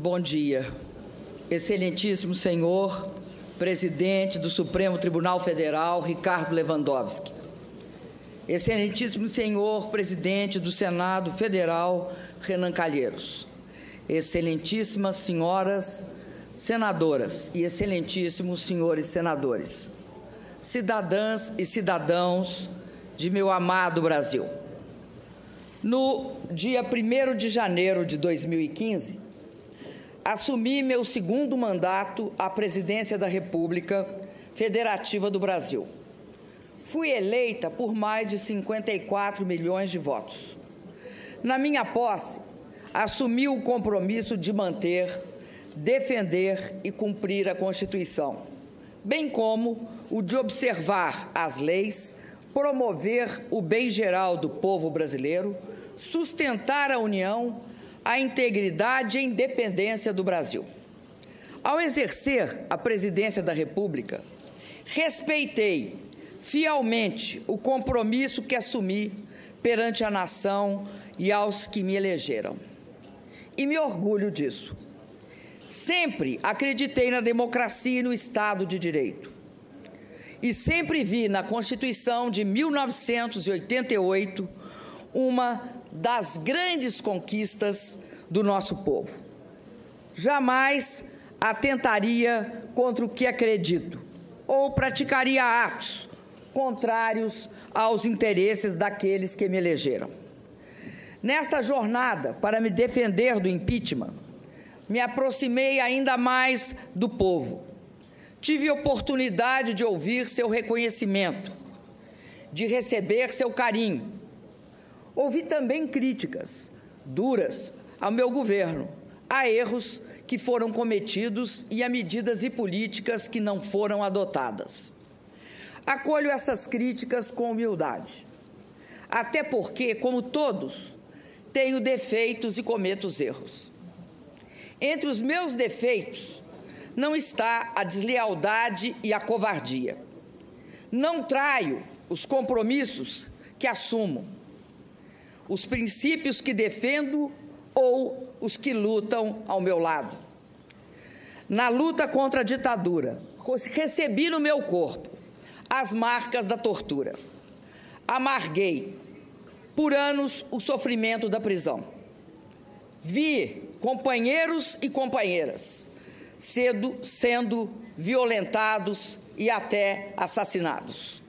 Bom dia. Excelentíssimo senhor presidente do Supremo Tribunal Federal, Ricardo Lewandowski. Excelentíssimo senhor presidente do Senado Federal, Renan Calheiros. Excelentíssimas senhoras senadoras e excelentíssimos senhores senadores. Cidadãs e cidadãos de meu amado Brasil. No dia 1 de janeiro de 2015, assumi meu segundo mandato à presidência da República Federativa do Brasil. Fui eleita por mais de 54 milhões de votos. Na minha posse, assumi o compromisso de manter, defender e cumprir a Constituição, bem como o de observar as leis, promover o bem geral do povo brasileiro, sustentar a União a integridade e independência do Brasil. Ao exercer a presidência da República, respeitei fielmente o compromisso que assumi perante a nação e aos que me elegeram. E me orgulho disso. Sempre acreditei na democracia e no Estado de Direito. E sempre vi na Constituição de 1988 uma das grandes conquistas do nosso povo. Jamais atentaria contra o que acredito ou praticaria atos contrários aos interesses daqueles que me elegeram. Nesta jornada para me defender do impeachment, me aproximei ainda mais do povo. Tive oportunidade de ouvir seu reconhecimento, de receber seu carinho Ouvi também críticas duras ao meu governo, a erros que foram cometidos e a medidas e políticas que não foram adotadas. Acolho essas críticas com humildade, até porque, como todos, tenho defeitos e cometo erros. Entre os meus defeitos não está a deslealdade e a covardia. Não traio os compromissos que assumo os princípios que defendo ou os que lutam ao meu lado. Na luta contra a ditadura, recebi no meu corpo as marcas da tortura. Amarguei por anos o sofrimento da prisão. Vi companheiros e companheiras sendo, sendo violentados e até assassinados.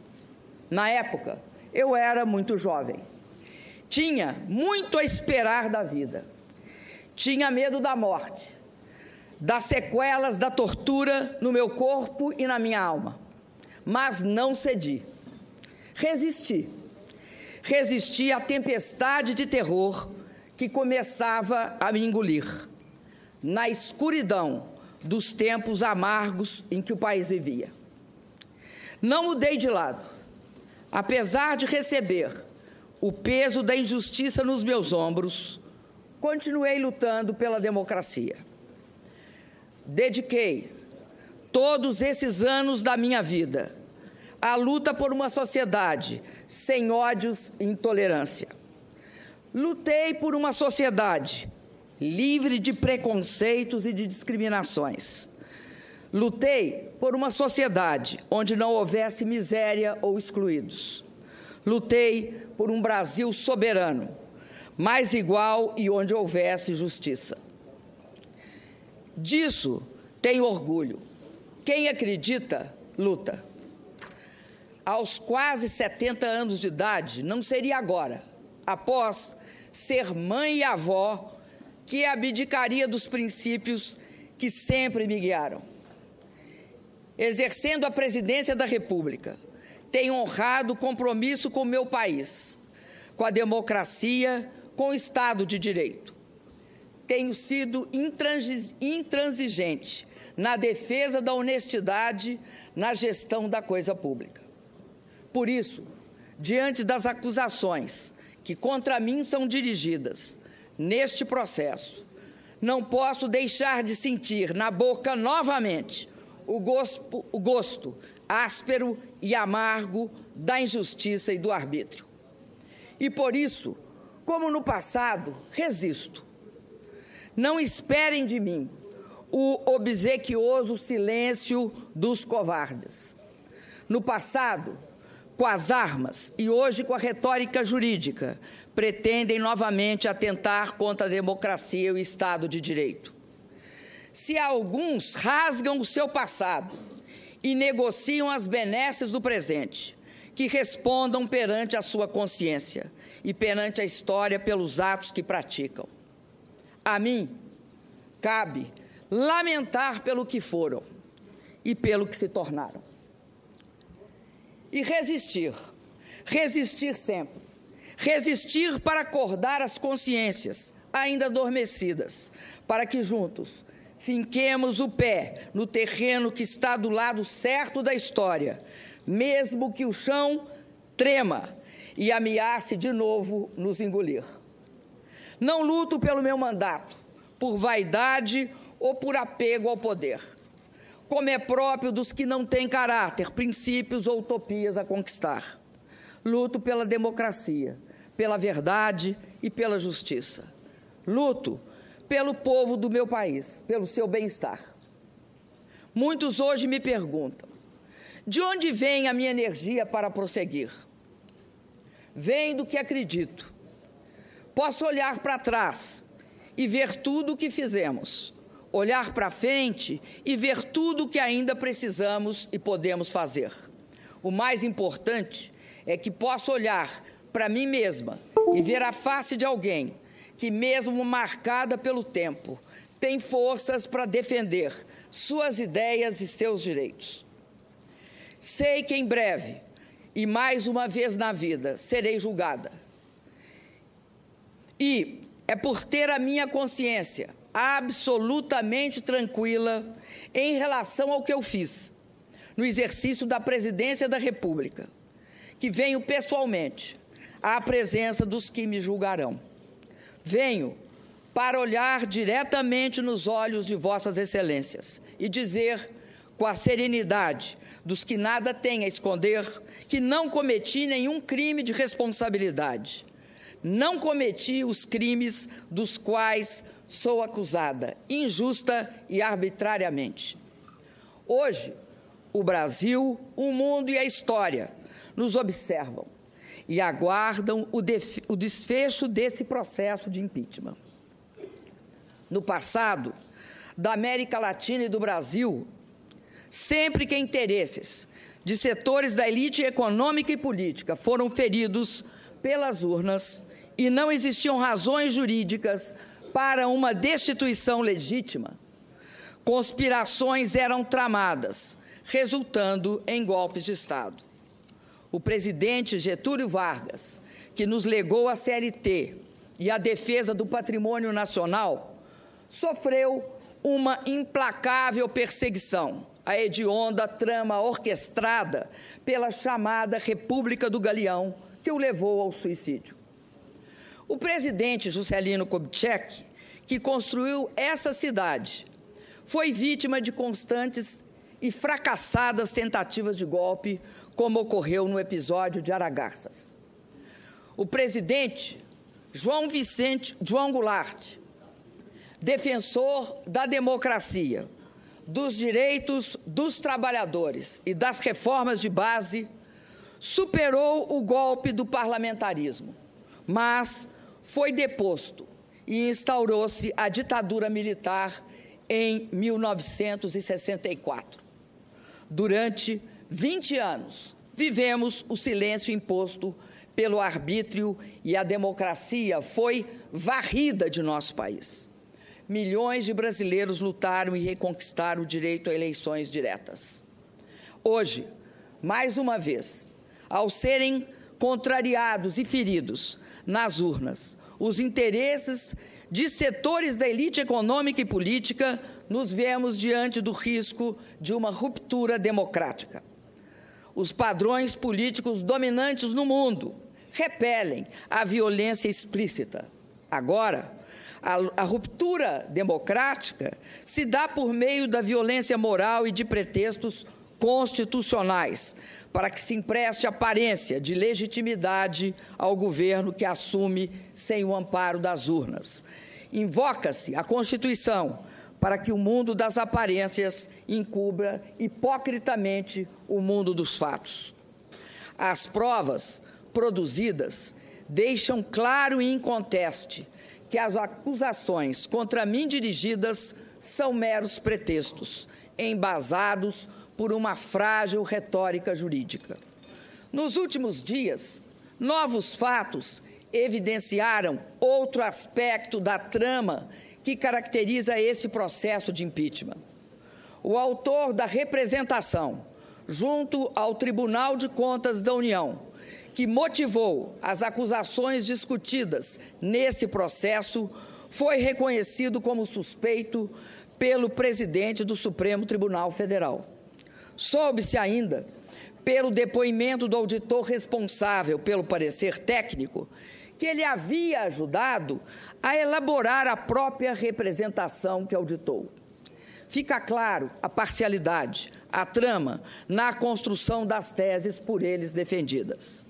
Na época, eu era muito jovem. Tinha muito a esperar da vida. Tinha medo da morte, das sequelas da tortura no meu corpo e na minha alma. Mas não cedi. Resisti. Resisti à tempestade de terror que começava a me engolir. Na escuridão dos tempos amargos em que o país vivia. Não mudei de lado. Apesar de receber o peso da injustiça nos meus ombros, continuei lutando pela democracia. Dediquei todos esses anos da minha vida à luta por uma sociedade sem ódios e intolerância. Lutei por uma sociedade livre de preconceitos e de discriminações. Lutei por uma sociedade onde não houvesse miséria ou excluídos. Lutei por um Brasil soberano, mais igual e onde houvesse justiça. Disso tenho orgulho. Quem acredita, luta. Aos quase 70 anos de idade, não seria agora, após ser mãe e avó, que abdicaria dos princípios que sempre me guiaram. Exercendo a presidência da República, tenho honrado o compromisso com o meu país, com a democracia, com o Estado de Direito. Tenho sido intransigente na defesa da honestidade na gestão da coisa pública. Por isso, diante das acusações que contra mim são dirigidas neste processo, não posso deixar de sentir na boca novamente o gosto, o gosto áspero e amargo da injustiça e do arbítrio. E por isso, como no passado, resisto. Não esperem de mim o obsequioso silêncio dos covardes. No passado, com as armas e hoje com a retórica jurídica, pretendem novamente atentar contra a democracia e o Estado de Direito. Se alguns rasgam o seu passado e negociam as benesses do presente, que respondam perante a sua consciência e perante a história pelos atos que praticam. A mim, cabe lamentar pelo que foram e pelo que se tornaram. E resistir, resistir sempre. Resistir para acordar as consciências ainda adormecidas, para que juntos finquemos o pé no terreno que está do lado certo da história, mesmo que o chão trema e ameace de novo nos engolir. Não luto pelo meu mandato, por vaidade ou por apego ao poder, como é próprio dos que não têm caráter, princípios ou utopias a conquistar. Luto pela democracia, pela verdade e pela justiça. Luto pelo povo do meu país, pelo seu bem-estar. Muitos hoje me perguntam: de onde vem a minha energia para prosseguir? Vem do que acredito. Posso olhar para trás e ver tudo o que fizemos, olhar para frente e ver tudo o que ainda precisamos e podemos fazer. O mais importante é que posso olhar para mim mesma e ver a face de alguém que, mesmo marcada pelo tempo, tem forças para defender suas ideias e seus direitos. Sei que em breve, e mais uma vez na vida, serei julgada. E é por ter a minha consciência absolutamente tranquila em relação ao que eu fiz no exercício da presidência da República, que venho pessoalmente à presença dos que me julgarão. Venho para olhar diretamente nos olhos de Vossas Excelências e dizer com a serenidade dos que nada têm a esconder que não cometi nenhum crime de responsabilidade. Não cometi os crimes dos quais sou acusada, injusta e arbitrariamente. Hoje, o Brasil, o mundo e a história nos observam e aguardam o, o desfecho desse processo de impeachment. No passado, da América Latina e do Brasil, sempre que interesses de setores da elite econômica e política foram feridos pelas urnas e não existiam razões jurídicas para uma destituição legítima, conspirações eram tramadas, resultando em golpes de Estado o presidente Getúlio Vargas, que nos legou a CLT e a defesa do patrimônio nacional, sofreu uma implacável perseguição, a hedionda trama orquestrada pela chamada República do Galeão, que o levou ao suicídio. O presidente Juscelino Kubitschek, que construiu essa cidade, foi vítima de constantes e fracassadas tentativas de golpe, como ocorreu no episódio de Aragarças. O presidente João Vicente João Goulart, defensor da democracia, dos direitos dos trabalhadores e das reformas de base, superou o golpe do parlamentarismo, mas foi deposto e instaurou-se a ditadura militar em 1964. Durante 20 anos, vivemos o silêncio imposto pelo arbítrio e a democracia foi varrida de nosso país. Milhões de brasileiros lutaram e reconquistaram o direito a eleições diretas. Hoje, mais uma vez, ao serem contrariados e feridos nas urnas os interesses de setores da elite econômica e política, nos vemos diante do risco de uma ruptura democrática. Os padrões políticos dominantes no mundo repelem a violência explícita. Agora, a, a, ruptura democrática se dá por meio da violência moral e de pretextos constitucionais, para que se empreste aparência de legitimidade ao governo que assume sem o amparo das urnas Invoca-se a Constituição para que o mundo das aparências encubra hipocritamente o mundo dos fatos. As provas produzidas deixam claro e inconteste que as acusações contra mim dirigidas são meros pretextos, embasados por uma frágil retórica jurídica. Nos últimos dias, novos fatos evidenciaram outro aspecto da trama que caracteriza esse processo de impeachment. O autor da representação, junto ao Tribunal de Contas da União, que motivou as acusações discutidas nesse processo, foi reconhecido como suspeito pelo presidente do Supremo Tribunal Federal. Soube-se ainda, pelo depoimento do auditor responsável pelo parecer técnico, que ele havia ajudado a elaborar a própria representação que auditou. Fica claro a parcialidade, a trama na construção das teses por eles defendidas.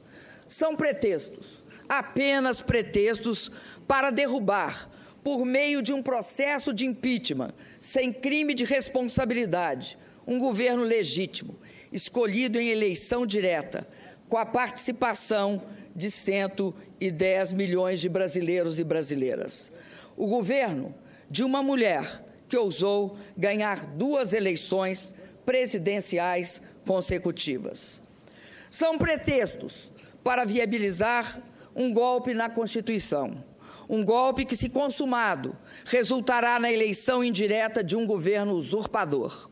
São pretextos, apenas pretextos para derrubar, por meio de um processo de impeachment, sem crime de responsabilidade, um governo legítimo, escolhido em eleição direta, com a participação de 110 milhões de brasileiros e brasileiras. O governo de uma mulher que ousou ganhar duas eleições presidenciais consecutivas. São pretextos para viabilizar um golpe na Constituição. Um golpe que, se consumado, resultará na eleição indireta de um governo usurpador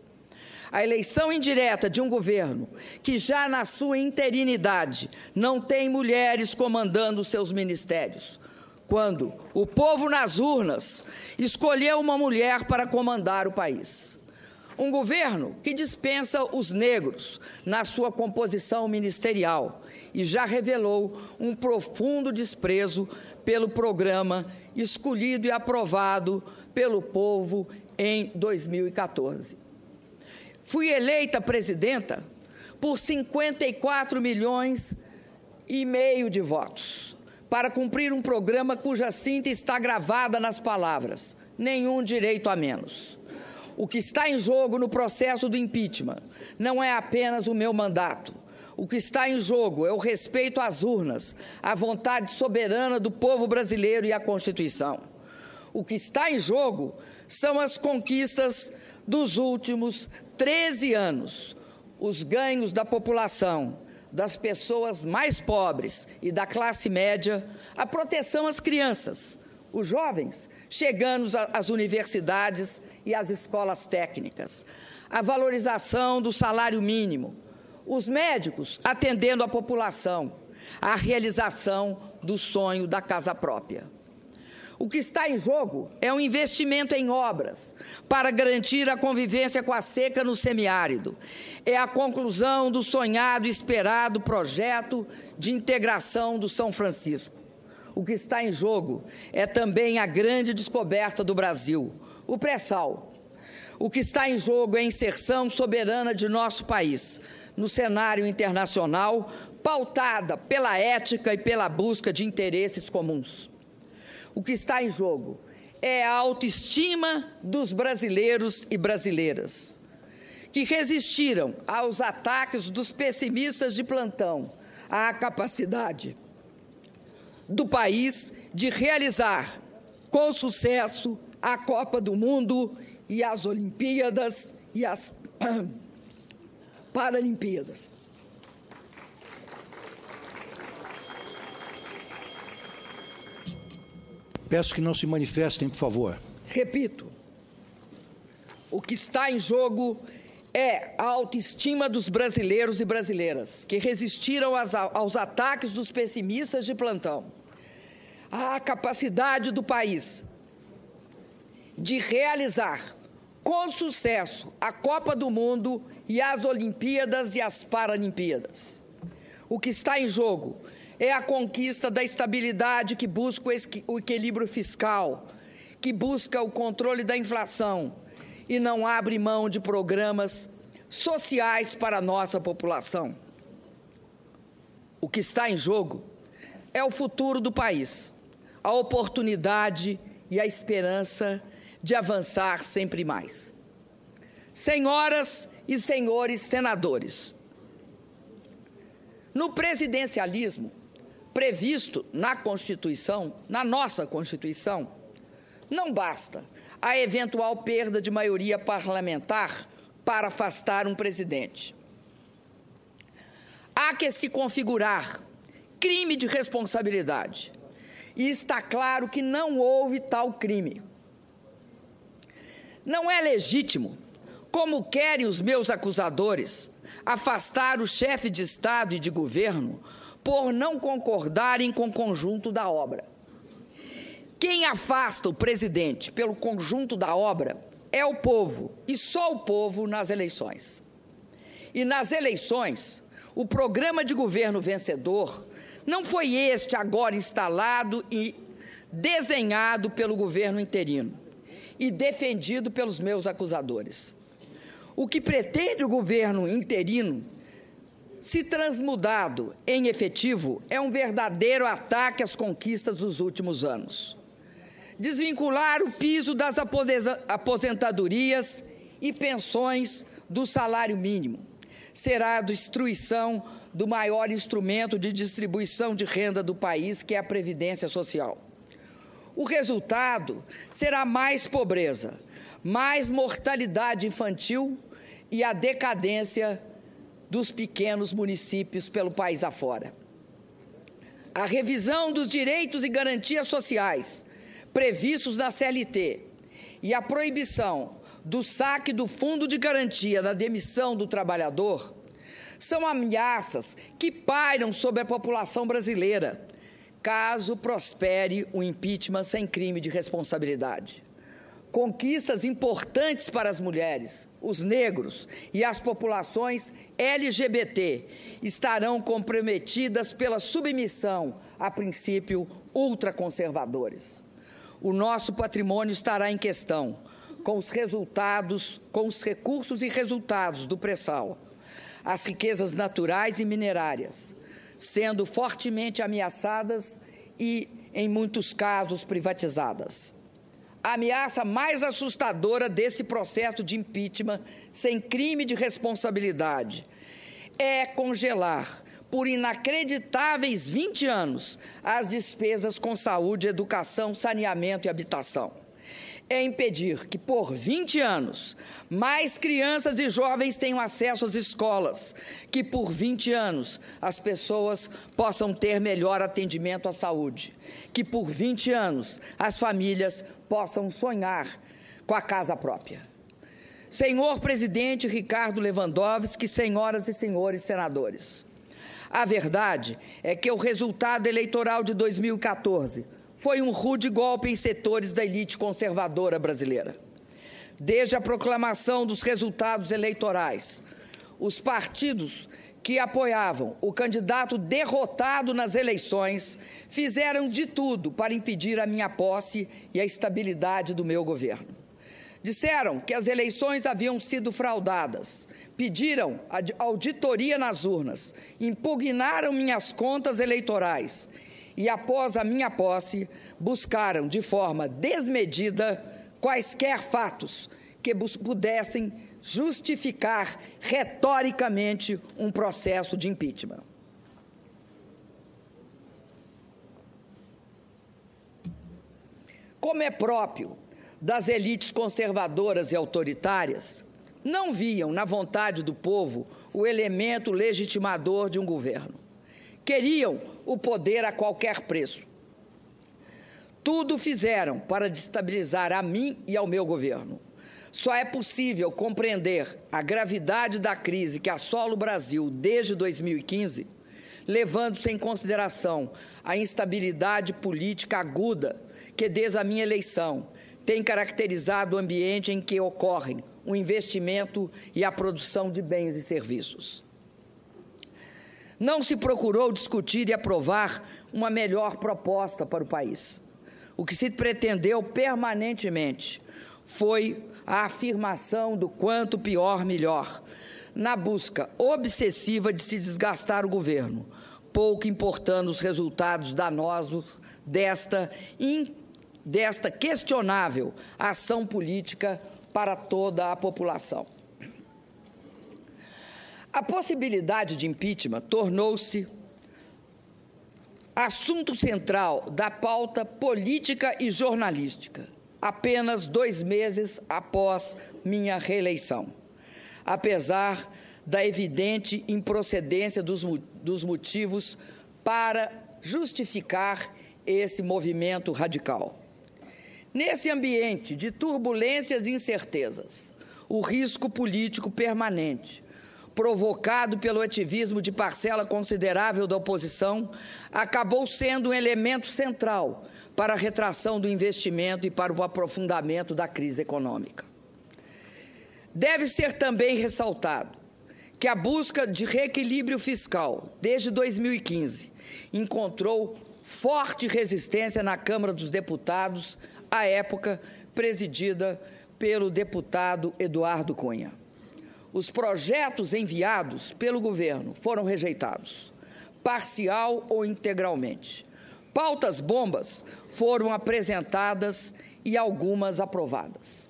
a eleição indireta de um governo que já na sua interinidade não tem mulheres comandando seus ministérios, quando o povo nas urnas escolheu uma mulher para comandar o país. Um governo que dispensa os negros na sua composição ministerial e já revelou um profundo desprezo pelo programa escolhido e aprovado pelo povo em 2014. Fui eleita presidenta por 54 milhões e meio de votos, para cumprir um programa cuja cinta está gravada nas palavras: nenhum direito a menos. O que está em jogo no processo do impeachment não é apenas o meu mandato. O que está em jogo é o respeito às urnas, à vontade soberana do povo brasileiro e à Constituição. O que está em jogo são as conquistas dos últimos 13 anos, os ganhos da população, das pessoas mais pobres e da classe média, a proteção às crianças, os jovens chegando às universidades e às escolas técnicas, a valorização do salário mínimo, os médicos atendendo a população, a realização do sonho da casa própria. O que está em jogo é um investimento em obras para garantir a convivência com a seca no semiárido. É a conclusão do sonhado e esperado projeto de integração do São Francisco. O que está em jogo é também a grande descoberta do Brasil, o pré-sal. O que está em jogo é a inserção soberana de nosso país no cenário internacional, pautada pela ética e pela busca de interesses comuns o que está em jogo é a autoestima dos brasileiros e brasileiras, que resistiram aos ataques dos pessimistas de plantão, à capacidade do país de realizar com sucesso a Copa do Mundo e as Olimpíadas e as Paralimpíadas. Peço que não se manifestem, por favor. Repito, o que está em jogo é a autoestima dos brasileiros e brasileiras que resistiram aos, ataques dos pessimistas de plantão, a capacidade do país de realizar com sucesso a Copa do Mundo e as Olimpíadas e as Paralimpíadas. O que está em jogo é a conquista da estabilidade que busca o equilíbrio fiscal, que busca o controle da inflação e não abre mão de programas sociais para a nossa população. O que está em jogo é o futuro do país, a oportunidade e a esperança de avançar sempre mais. Senhoras e senhores senadores, no presidencialismo previsto na Constituição, na nossa Constituição, não basta a eventual perda de maioria parlamentar para afastar um presidente. Há que se configurar crime de responsabilidade. E está claro que não houve tal crime. Não é legítimo, como querem os meus acusadores, afastar o chefe de Estado e de governo por não concordarem com o conjunto da obra. Quem afasta o presidente pelo conjunto da obra é o povo, e só o povo nas eleições. E nas eleições, o programa de governo vencedor não foi este agora instalado e desenhado pelo governo interino e defendido pelos meus acusadores. O que pretende o governo interino se transmudado em efetivo, é um verdadeiro ataque às conquistas dos últimos anos. Desvincular o piso das aposentadorias e pensões do salário mínimo será a destruição do maior instrumento de distribuição de renda do país, que é a Previdência Social. O resultado será mais pobreza, mais mortalidade infantil e a decadência dos pequenos municípios pelo país afora. A revisão dos direitos e garantias sociais previstos na CLT e a proibição do saque do fundo de garantia da demissão do trabalhador são ameaças que pairam sobre a população brasileira, caso prospere o impeachment sem crime de responsabilidade. Conquistas importantes para as mulheres, os negros e as populações LGBT estarão comprometidas pela submissão a princípios ultraconservadores. O nosso patrimônio estará em questão, com os resultados, com os recursos e resultados do pré-sal, as riquezas naturais e minerárias, sendo fortemente ameaçadas e, em muitos casos, privatizadas a ameaça mais assustadora desse processo de impeachment sem crime de responsabilidade é congelar por inacreditáveis 20 anos as despesas com saúde, educação, saneamento e habitação. É impedir que, por 20 anos, mais crianças e jovens tenham acesso às escolas, que, por 20 anos, as pessoas possam ter melhor atendimento à saúde, que, por 20 anos, as famílias possam sonhar com a casa própria. Senhor presidente Ricardo Lewandowski, senhoras e senhores senadores, a verdade é que o resultado eleitoral de 2014 foi um rude golpe em setores da elite conservadora brasileira. Desde a proclamação dos resultados eleitorais, os partidos que apoiavam o candidato derrotado nas eleições fizeram de tudo para impedir a minha posse e a estabilidade do meu governo. Disseram que as eleições haviam sido fraudadas, pediram auditoria nas urnas, impugnaram minhas contas eleitorais e, após a minha posse, buscaram de forma desmedida quaisquer fatos que pudessem justificar retoricamente um processo de impeachment. Como é próprio das elites conservadoras e autoritárias, não viam na vontade do povo o elemento legitimador de um governo. Queriam o poder a qualquer preço. Tudo fizeram para destabilizar a mim e ao meu governo. Só é possível compreender a gravidade da crise que assola o Brasil desde 2015, levando-se em consideração a instabilidade política aguda que, desde a minha eleição, tem caracterizado o ambiente em que ocorrem o investimento e a produção de bens e serviços. Não se procurou discutir e aprovar uma melhor proposta para o país. O que se pretendeu permanentemente foi a afirmação do quanto pior, melhor, na busca obsessiva de se desgastar o governo, pouco importando os resultados danosos desta desta questionável ação política para toda a população. A possibilidade de impeachment tornou-se assunto central da pauta política e jornalística, apenas dois meses após minha reeleição. Apesar da evidente improcedência dos, dos motivos para justificar esse movimento radical. Nesse ambiente de turbulências e incertezas, o risco político permanente, provocado pelo ativismo de parcela considerável da oposição, acabou sendo um elemento central para a retração do investimento e para o aprofundamento da crise econômica. Deve ser também ressaltado que a busca de reequilíbrio fiscal desde 2015 encontrou forte resistência na Câmara dos Deputados, à época presidida pelo deputado Eduardo Cunha os projetos enviados pelo governo foram rejeitados, parcial ou integralmente. Pautas bombas foram apresentadas e algumas aprovadas.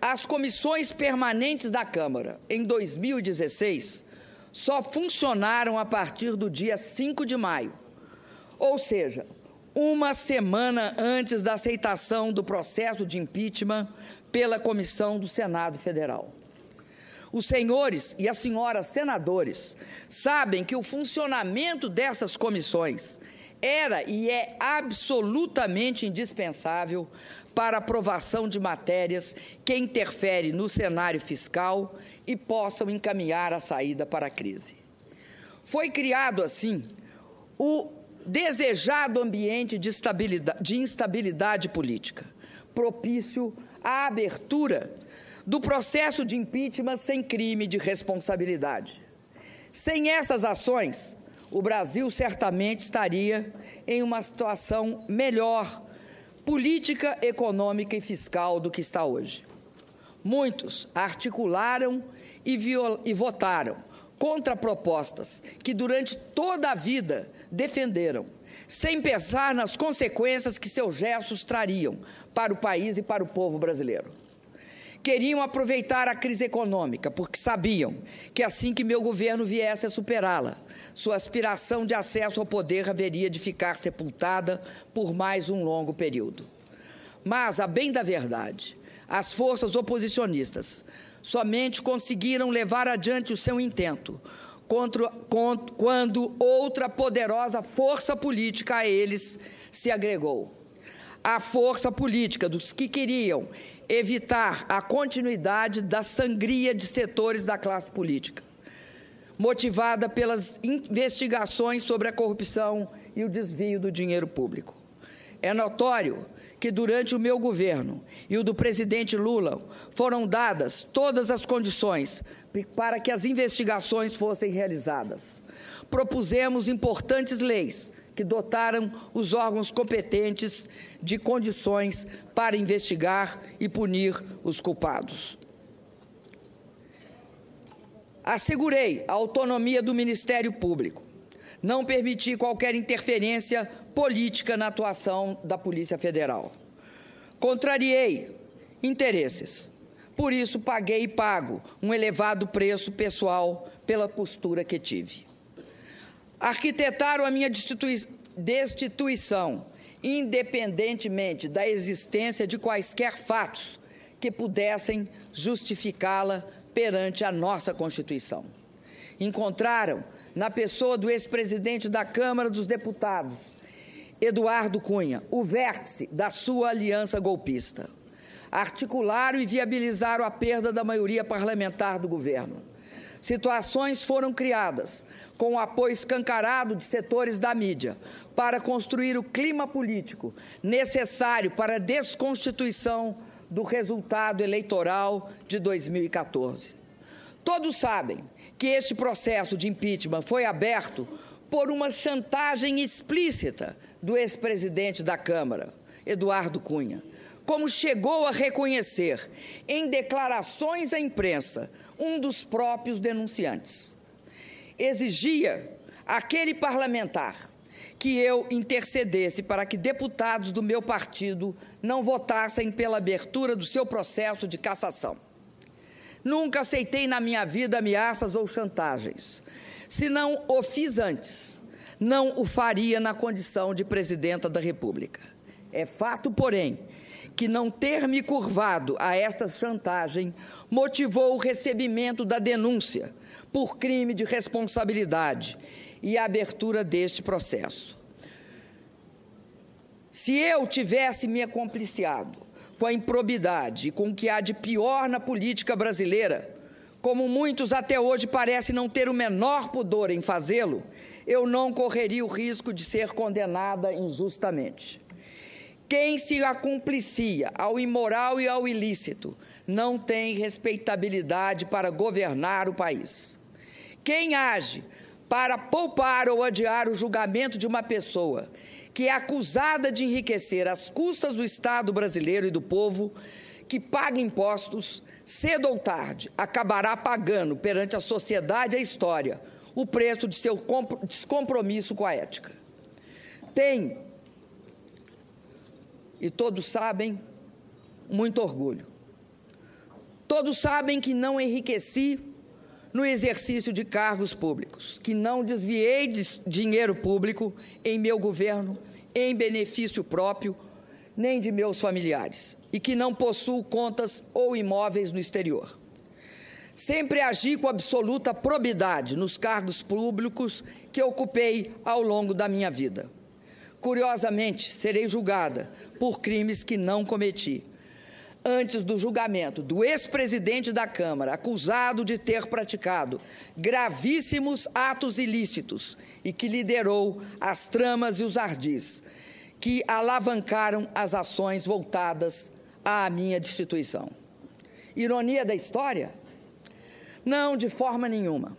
As comissões permanentes da Câmara, em 2016, só funcionaram a partir do dia 5 de maio, ou seja, uma semana antes da aceitação do processo de impeachment pela comissão do Senado Federal. Os senhores e as senhoras senadores sabem que o funcionamento dessas comissões era e é absolutamente indispensável para aprovação de matérias que interferem no cenário fiscal e possam encaminhar a saída para a crise. Foi criado, assim, o desejado ambiente de, de instabilidade política, propício à abertura do processo de impeachment sem crime de responsabilidade. Sem essas ações, o Brasil certamente estaria em uma situação melhor política, econômica e fiscal do que está hoje. Muitos articularam e, e votaram contra propostas que durante toda a vida defenderam, sem pensar nas consequências que seus gestos trariam para o país e para o povo brasileiro queriam aproveitar a crise econômica, porque sabiam que assim que meu governo viesse a superá-la, sua aspiração de acesso ao poder haveria de ficar sepultada por mais um longo período. Mas, a bem da verdade, as forças oposicionistas somente conseguiram levar adiante o seu intento contra, quando outra poderosa força política a eles se agregou. A força política dos que queriam evitar a continuidade da sangria de setores da classe política, motivada pelas investigações sobre a corrupção e o desvio do dinheiro público. É notório que durante o meu governo e o do presidente Lula foram dadas todas as condições para que as investigações fossem realizadas. Propusemos importantes leis que dotaram os órgãos competentes de condições para investigar e punir os culpados. Assegurei a autonomia do Ministério Público. Não permiti qualquer interferência política na atuação da Polícia Federal. Contrariei interesses. Por isso, paguei e pago um elevado preço pessoal pela postura que tive arquitetaram a minha destituição, independentemente da existência de quaisquer fatos que pudessem justificá-la perante a nossa Constituição. Encontraram, na pessoa do ex-presidente da Câmara dos Deputados, Eduardo Cunha, o vértice da sua aliança golpista. Articularam e viabilizaram a perda da maioria parlamentar do governo Situações foram criadas com o apoio escancarado de setores da mídia para construir o clima político necessário para a desconstituição do resultado eleitoral de 2014. Todos sabem que este processo de impeachment foi aberto por uma chantagem explícita do ex-presidente da Câmara, Eduardo Cunha, como chegou a reconhecer em declarações à imprensa um dos próprios denunciantes. Exigia aquele parlamentar que eu intercedesse para que deputados do meu partido não votassem pela abertura do seu processo de cassação. Nunca aceitei na minha vida ameaças ou chantagens. Se não o fiz antes, não o faria na condição de presidenta da República. É fato, porém, que não ter me curvado a esta chantagem motivou o recebimento da denúncia por crime de responsabilidade e a abertura deste processo. Se eu tivesse me acompliciado com a improbidade e com o que há de pior na política brasileira, como muitos até hoje parecem não ter o menor pudor em fazê-lo, eu não correria o risco de ser condenada injustamente. Quem se acumplicia ao imoral e ao ilícito não tem respeitabilidade para governar o país. Quem age para poupar ou adiar o julgamento de uma pessoa que é acusada de enriquecer às custas do Estado brasileiro e do povo, que paga impostos, cedo ou tarde acabará pagando perante a sociedade e a história o preço de seu descompromisso com a ética. Tem e todos sabem, muito orgulho. Todos sabem que não enriqueci no exercício de cargos públicos, que não desviei de dinheiro público em meu governo em benefício próprio, nem de meus familiares, e que não possuo contas ou imóveis no exterior. Sempre agi com absoluta probidade nos cargos públicos que ocupei ao longo da minha vida. Curiosamente, serei julgada por crimes que não cometi. Antes do julgamento do ex-presidente da Câmara, acusado de ter praticado gravíssimos atos ilícitos e que liderou as tramas e os ardis que alavancaram as ações voltadas à minha destituição. Ironia da história? Não, de forma nenhuma.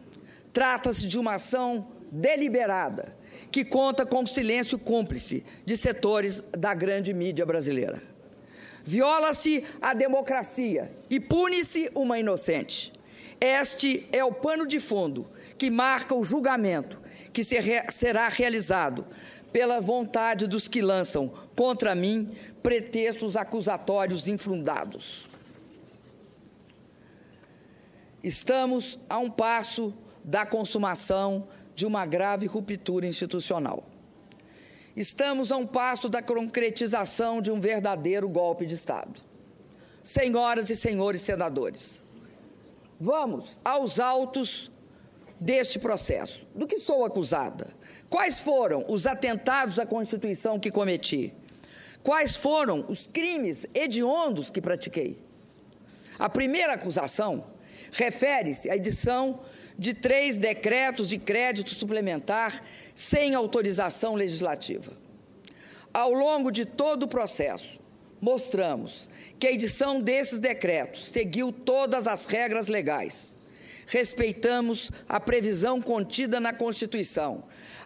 Trata-se de uma ação deliberada que conta com o silêncio cúmplice de setores da grande mídia brasileira. Viola-se a democracia e pune-se uma inocente. Este é o pano de fundo que marca o julgamento que será realizado pela vontade dos que lançam contra mim pretextos acusatórios infundados. Estamos a um passo da consumação de uma grave ruptura institucional. Estamos a um passo da concretização de um verdadeiro golpe de Estado. Senhoras e senhores senadores, vamos aos autos deste processo. Do que sou acusada? Quais foram os atentados à Constituição que cometi? Quais foram os crimes hediondos que pratiquei? A primeira acusação refere-se à edição de três decretos de crédito suplementar sem autorização legislativa. Ao longo de todo o processo, mostramos que a edição desses decretos seguiu todas as regras legais. Respeitamos a previsão contida na Constituição,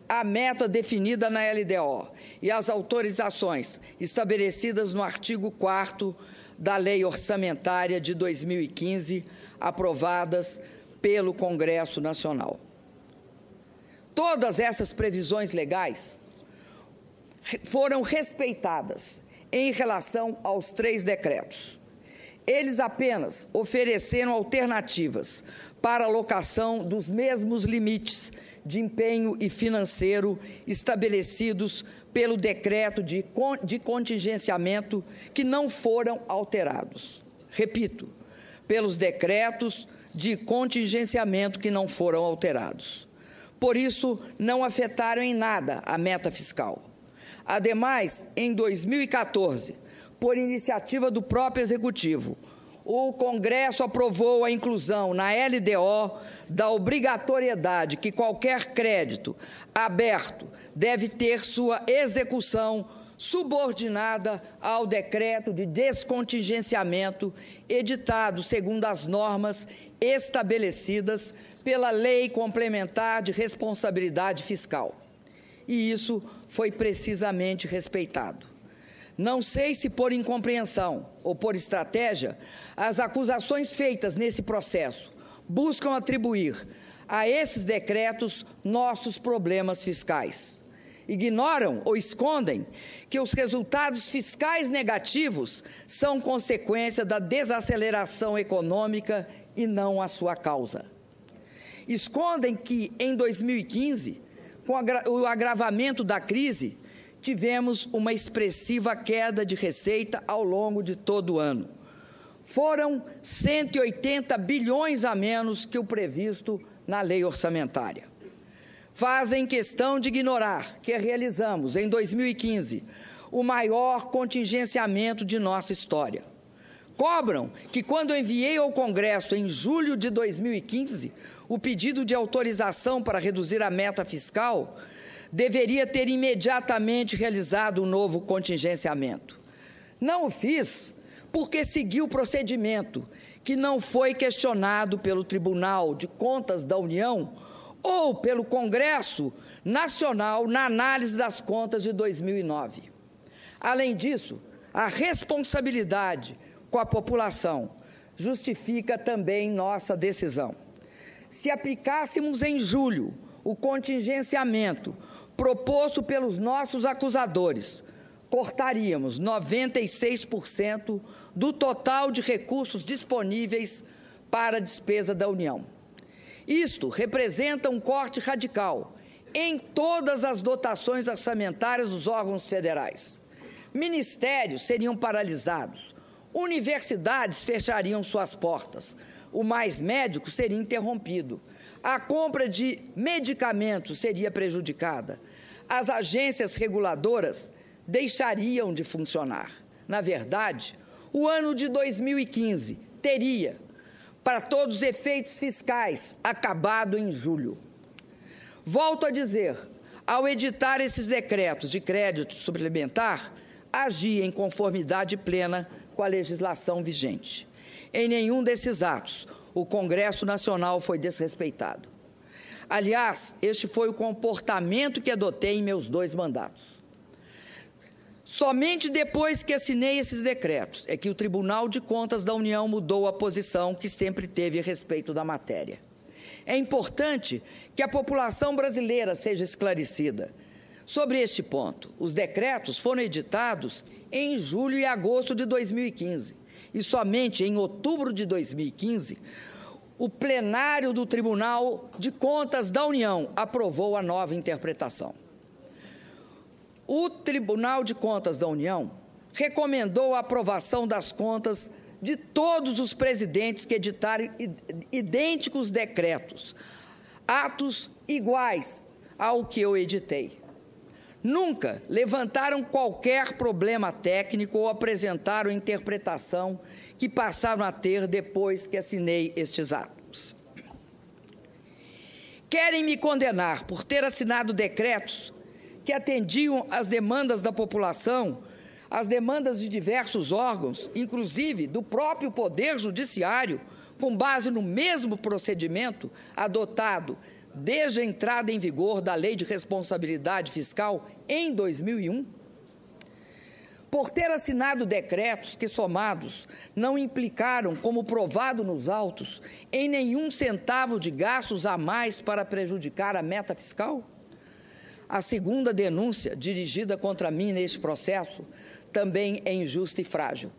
a meta definida na LDO e as autorizações estabelecidas no artigo 4 da Lei Orçamentária de 2015, aprovadas pelo Congresso Nacional. Todas essas previsões legais foram respeitadas em relação aos três decretos. Eles apenas ofereceram alternativas para alocação dos mesmos limites de empenho e financeiro estabelecidos pelo decreto de, de contingenciamento que não foram alterados. Repito, pelos decretos de contingenciamento que não foram alterados. Por isso, não afetaram em nada a meta fiscal. Ademais, em 2014, por iniciativa do próprio Executivo, o Congresso aprovou a inclusão na LDO da obrigatoriedade que qualquer crédito aberto deve ter sua execução subordinada ao decreto de descontingenciamento editado segundo as normas estabelecidas pela Lei Complementar de Responsabilidade Fiscal. E isso foi precisamente respeitado. Não sei se por incompreensão ou por estratégia, as acusações feitas nesse processo buscam atribuir a esses decretos nossos problemas fiscais. Ignoram ou escondem que os resultados fiscais negativos são consequência da desaceleração econômica e não a sua causa. Escondem que, em 2015, com o agravamento da crise, tivemos uma expressiva queda de receita ao longo de todo o ano. Foram 180 bilhões a menos que o previsto na lei orçamentária. Fazem questão de ignorar que realizamos, em 2015, o maior contingenciamento de nossa história. Cobram que, quando enviei ao Congresso, em julho de 2015, o pedido de autorização para reduzir a meta fiscal, deveria ter imediatamente realizado um novo contingenciamento. Não o fiz porque segui o procedimento que não foi questionado pelo Tribunal de Contas da União ou pelo Congresso Nacional na análise das contas de 2009. Além disso, a responsabilidade com a população justifica também nossa decisão. Se aplicássemos em julho o contingenciamento proposto pelos nossos acusadores, cortaríamos 96% do total de recursos disponíveis para a despesa da União. Isto representa um corte radical em todas as dotações orçamentárias dos órgãos federais. Ministérios seriam paralisados, universidades fechariam suas portas, o mais médico seria interrompido, a compra de medicamentos seria prejudicada, as agências reguladoras deixariam de funcionar. Na verdade, o ano de 2015 teria, para todos os efeitos fiscais, acabado em julho. Volto a dizer, ao editar esses decretos de crédito suplementar, agi em conformidade plena com a legislação vigente. Em nenhum desses atos, o Congresso Nacional foi desrespeitado. Aliás, este foi o comportamento que adotei em meus dois mandatos. Somente depois que assinei esses decretos é que o Tribunal de Contas da União mudou a posição que sempre teve a respeito da matéria. É importante que a população brasileira seja esclarecida sobre este ponto. Os decretos foram editados em julho e agosto de 2015 e somente em outubro de 2015 o plenário do Tribunal de Contas da União aprovou a nova interpretação. O Tribunal de Contas da União recomendou a aprovação das contas de todos os presidentes que editarem idênticos decretos, atos iguais ao que eu editei. Nunca levantaram qualquer problema técnico ou apresentaram interpretação que passaram a ter depois que assinei estes atos. Querem me condenar por ter assinado decretos que atendiam às demandas da população, às demandas de diversos órgãos, inclusive do próprio Poder Judiciário, com base no mesmo procedimento adotado desde a entrada em vigor da Lei de Responsabilidade Fiscal em 2001? por ter assinado decretos que, somados, não implicaram, como provado nos autos, em nenhum centavo de gastos a mais para prejudicar a meta fiscal? A segunda denúncia dirigida contra mim neste processo também é injusta e frágil.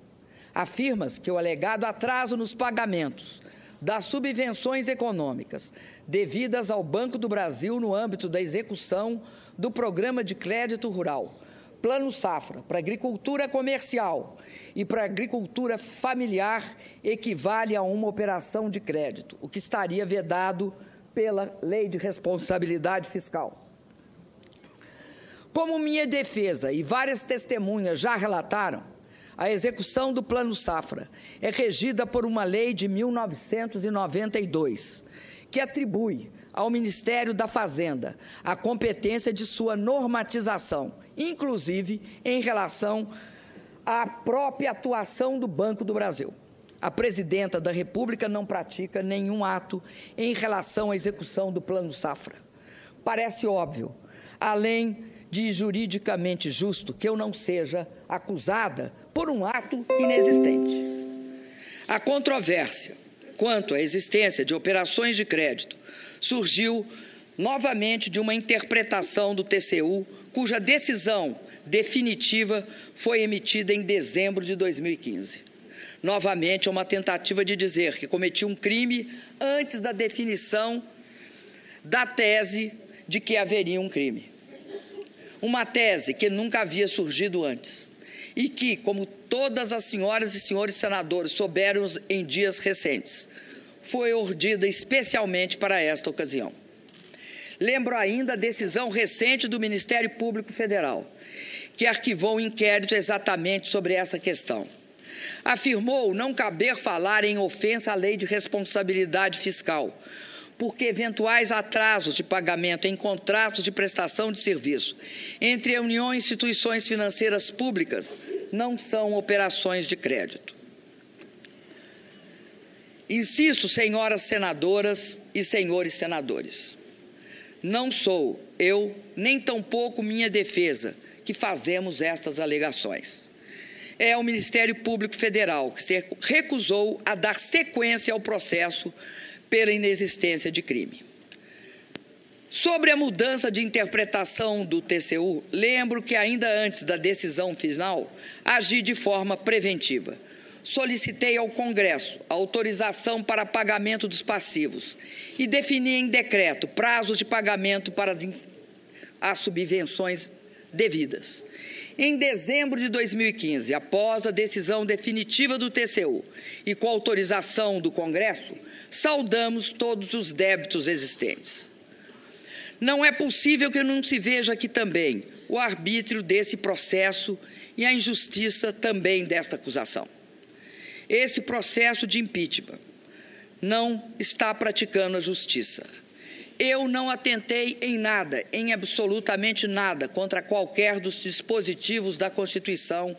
Afirma-se que o alegado atraso nos pagamentos das subvenções econômicas devidas ao Banco do Brasil no âmbito da execução do Programa de Crédito Rural Plano Safra para agricultura comercial e para agricultura familiar equivale a uma operação de crédito, o que estaria vedado pela Lei de Responsabilidade Fiscal. Como minha defesa e várias testemunhas já relataram, a execução do Plano Safra é regida por uma lei de 1992, que atribui ao Ministério da Fazenda a competência de sua normatização, inclusive em relação à própria atuação do Banco do Brasil. A presidenta da República não pratica nenhum ato em relação à execução do Plano Safra. Parece óbvio, além de juridicamente justo, que eu não seja acusada por um ato inexistente. A controvérsia quanto à existência de operações de crédito surgiu novamente de uma interpretação do TCU cuja decisão definitiva foi emitida em dezembro de 2015. Novamente, é uma tentativa de dizer que cometi um crime antes da definição da tese de que haveria um crime. Uma tese que nunca havia surgido antes e que, como todas as senhoras e senhores senadores souberam em dias recentes, foi ordida especialmente para esta ocasião. Lembro ainda a decisão recente do Ministério Público Federal, que arquivou um inquérito exatamente sobre essa questão. Afirmou não caber falar em ofensa à lei de responsabilidade fiscal, porque eventuais atrasos de pagamento em contratos de prestação de serviço entre a União e instituições financeiras públicas não são operações de crédito. Insisto, senhoras senadoras e senhores senadores, não sou eu, nem tampouco minha defesa, que fazemos estas alegações. É o Ministério Público Federal que se recusou a dar sequência ao processo pela inexistência de crime. Sobre a mudança de interpretação do TCU, lembro que ainda antes da decisão final, agi de forma preventiva. Solicitei ao Congresso autorização para pagamento dos passivos e defini em decreto prazos de pagamento para as subvenções devidas. Em dezembro de 2015, após a decisão definitiva do TCU e com autorização do Congresso, saldamos todos os débitos existentes. Não é possível que não se veja aqui também o arbítrio desse processo e a injustiça também desta acusação. Esse processo de impeachment não está praticando a justiça eu não atentei em nada, em absolutamente nada, contra qualquer dos dispositivos da Constituição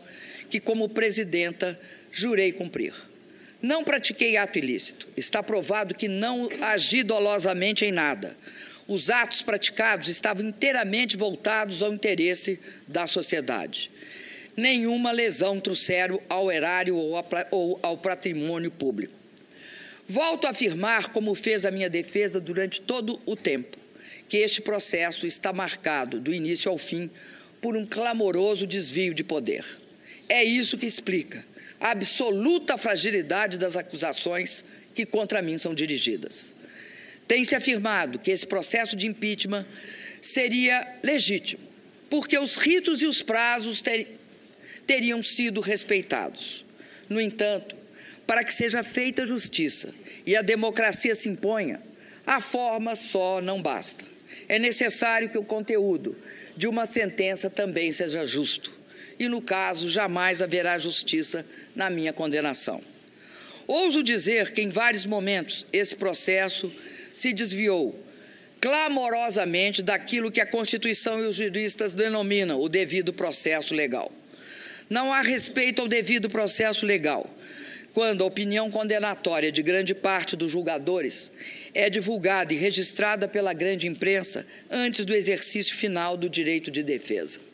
que, como presidenta, jurei cumprir. Não pratiquei ato ilícito. Está provado que não agi dolosamente em nada. Os atos praticados estavam inteiramente voltados ao interesse da sociedade. Nenhuma lesão trouxeram ao erário ou ao patrimônio público. Volto a afirmar, como fez a minha defesa durante todo o tempo, que este processo está marcado, do início ao fim, por um clamoroso desvio de poder. É isso que explica a absoluta fragilidade das acusações que contra mim são dirigidas. Tem-se afirmado que esse processo de impeachment seria legítimo, porque os ritos e os prazos ter, teriam sido respeitados. No entanto, para que seja feita justiça e a democracia se imponha, a forma só não basta. É necessário que o conteúdo de uma sentença também seja justo. E, no caso, jamais haverá justiça na minha condenação. Ouso dizer que, em vários momentos, esse processo se desviou clamorosamente daquilo que a Constituição e os juristas denominam o devido processo legal. Não há respeito ao devido processo legal quando a opinião condenatória de grande parte dos julgadores é divulgada e registrada pela grande imprensa antes do exercício final do direito de defesa.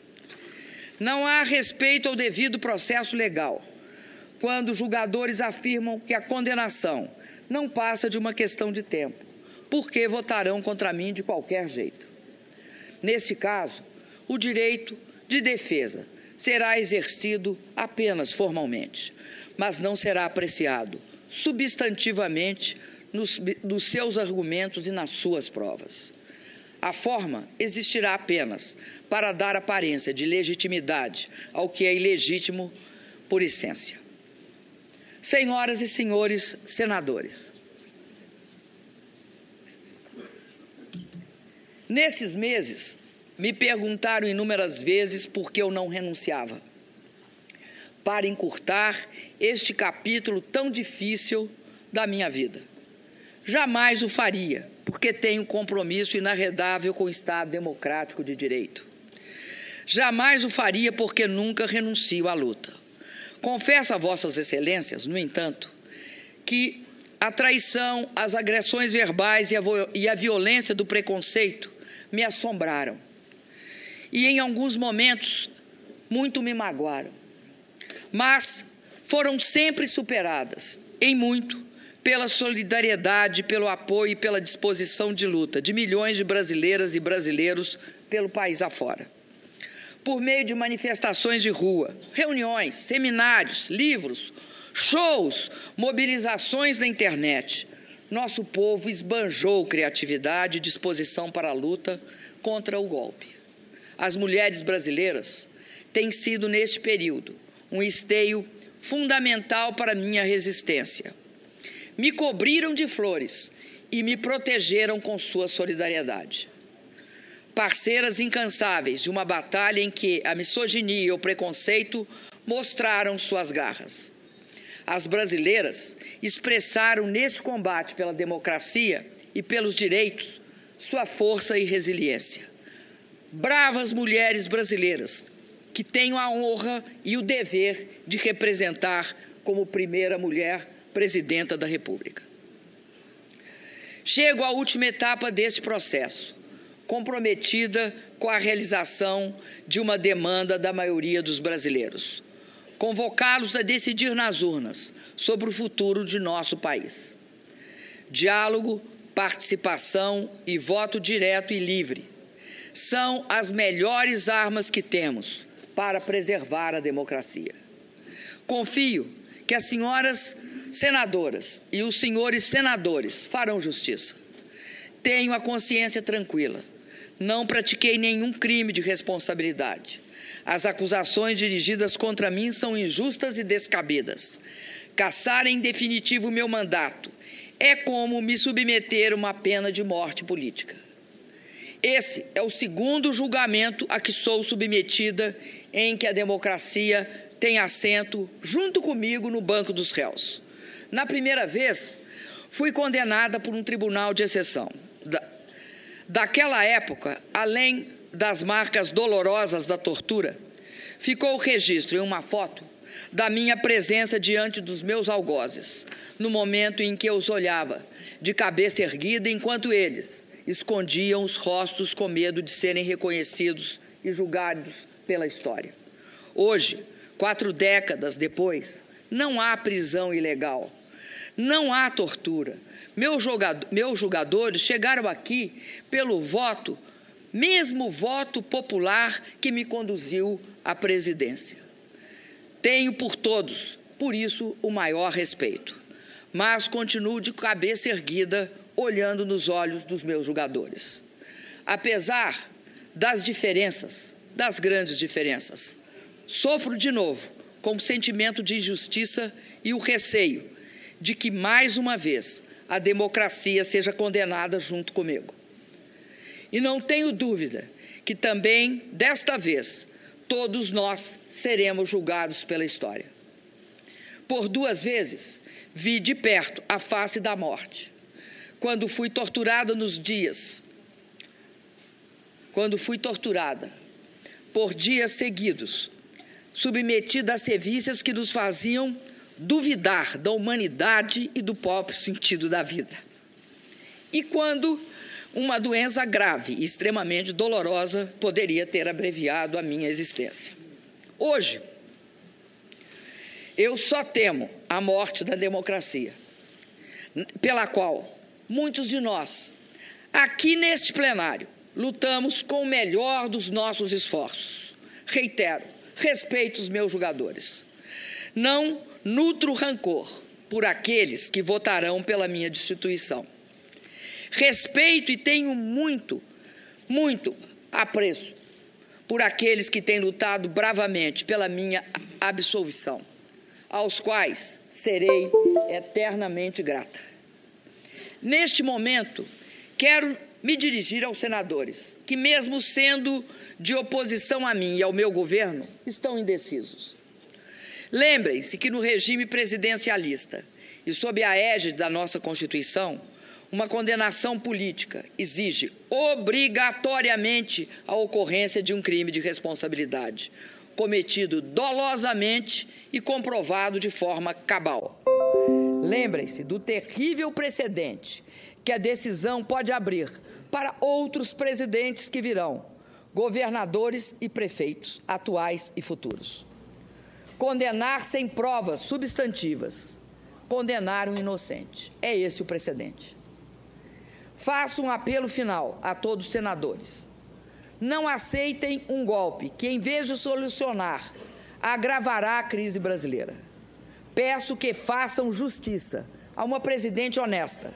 Não há respeito ao devido processo legal quando julgadores afirmam que a condenação não passa de uma questão de tempo, porque votarão contra mim de qualquer jeito. Nesse caso, o direito de defesa será exercido apenas formalmente mas não será apreciado substantivamente nos, nos seus argumentos e nas suas provas. A forma existirá apenas para dar aparência de legitimidade ao que é ilegítimo por essência. Senhoras e senhores senadores, nesses meses me perguntaram inúmeras vezes por que eu não renunciava para encurtar este capítulo tão difícil da minha vida. Jamais o faria, porque tenho compromisso inarredável com o Estado democrático de direito. Jamais o faria porque nunca renuncio à luta. Confesso a Vossas Excelências, no entanto, que a traição, as agressões verbais e a violência do preconceito me assombraram. E em alguns momentos muito me magoaram mas foram sempre superadas, em muito, pela solidariedade, pelo apoio e pela disposição de luta de milhões de brasileiras e brasileiros pelo país afora. por meio de manifestações de rua, reuniões, seminários, livros, shows, mobilizações na internet. Nosso povo esbanjou criatividade e disposição para a luta contra o golpe. As mulheres brasileiras têm sido, neste período, um esteio fundamental para minha resistência. Me cobriram de flores e me protegeram com sua solidariedade. Parceiras incansáveis de uma batalha em que a misoginia e o preconceito mostraram suas garras. As brasileiras expressaram neste combate pela democracia e pelos direitos sua força e resiliência. Bravas mulheres brasileiras que tenho a honra e o dever de representar como primeira mulher presidenta da República. Chego à última etapa desse processo, comprometida com a realização de uma demanda da maioria dos brasileiros: convocá-los a decidir nas urnas sobre o futuro de nosso país. Diálogo, participação e voto direto e livre são as melhores armas que temos para preservar a democracia. Confio que as senhoras senadoras e os senhores senadores farão justiça. Tenho a consciência tranquila. Não pratiquei nenhum crime de responsabilidade. As acusações dirigidas contra mim são injustas e descabidas. Caçar em definitivo meu mandato é como me submeter a uma pena de morte política. Esse é o segundo julgamento a que sou submetida em que a democracia tem assento junto comigo no banco dos réus. Na primeira vez, fui condenada por um tribunal de exceção. Da, daquela época, além das marcas dolorosas da tortura, ficou o registro em uma foto da minha presença diante dos meus algozes, no momento em que eu os olhava, de cabeça erguida, enquanto eles escondiam os rostos com medo de serem reconhecidos e julgados pela história. Hoje, quatro décadas depois, não há prisão ilegal, não há tortura. Meus, jogador, meus julgadores chegaram aqui pelo voto, mesmo voto popular que me conduziu à presidência. Tenho por todos, por isso, o maior respeito. Mas continuo de cabeça erguida, olhando nos olhos dos meus julgadores. Apesar das diferenças, das grandes diferenças. Sofro de novo com o sentimento de injustiça e o receio de que, mais uma vez, a democracia seja condenada junto comigo. E não tenho dúvida que também, desta vez, todos nós seremos julgados pela história. Por duas vezes, vi de perto a face da morte. Quando fui torturada nos dias, quando fui torturada por dias seguidos, submetida a sevícias que nos faziam duvidar da humanidade e do próprio sentido da vida. E quando uma doença grave e extremamente dolorosa poderia ter abreviado a minha existência. Hoje, eu só temo a morte da democracia, pela qual muitos de nós, aqui neste plenário, lutamos com o melhor dos nossos esforços. Reitero, respeito os meus julgadores. Não nutro rancor por aqueles que votarão pela minha destituição. Respeito e tenho muito, muito apreço por aqueles que têm lutado bravamente pela minha absolvição, aos quais serei eternamente grata. Neste momento, quero me dirigir aos senadores, que, mesmo sendo de oposição a mim e ao meu governo, estão indecisos. Lembrem-se que no regime presidencialista e sob a égide da nossa Constituição, uma condenação política exige obrigatoriamente a ocorrência de um crime de responsabilidade, cometido dolosamente e comprovado de forma cabal. Lembrem-se do terrível precedente que a decisão pode abrir para outros presidentes que virão, governadores e prefeitos, atuais e futuros. Condenar sem provas substantivas, condenar um inocente. É esse o precedente. Faço um apelo final a todos os senadores. Não aceitem um golpe que, em vez de solucionar, agravará a crise brasileira. Peço que façam justiça a uma presidente honesta,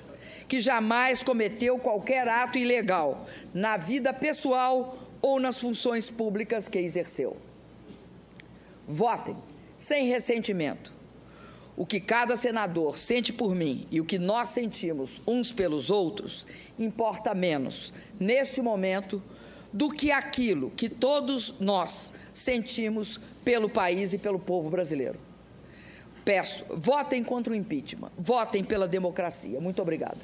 que jamais cometeu qualquer ato ilegal na vida pessoal ou nas funções públicas que exerceu. Votem sem ressentimento. O que cada senador sente por mim e o que nós sentimos uns pelos outros importa menos, neste momento, do que aquilo que todos nós sentimos pelo país e pelo povo brasileiro. Peço, votem contra o impeachment, votem pela democracia. Muito obrigada.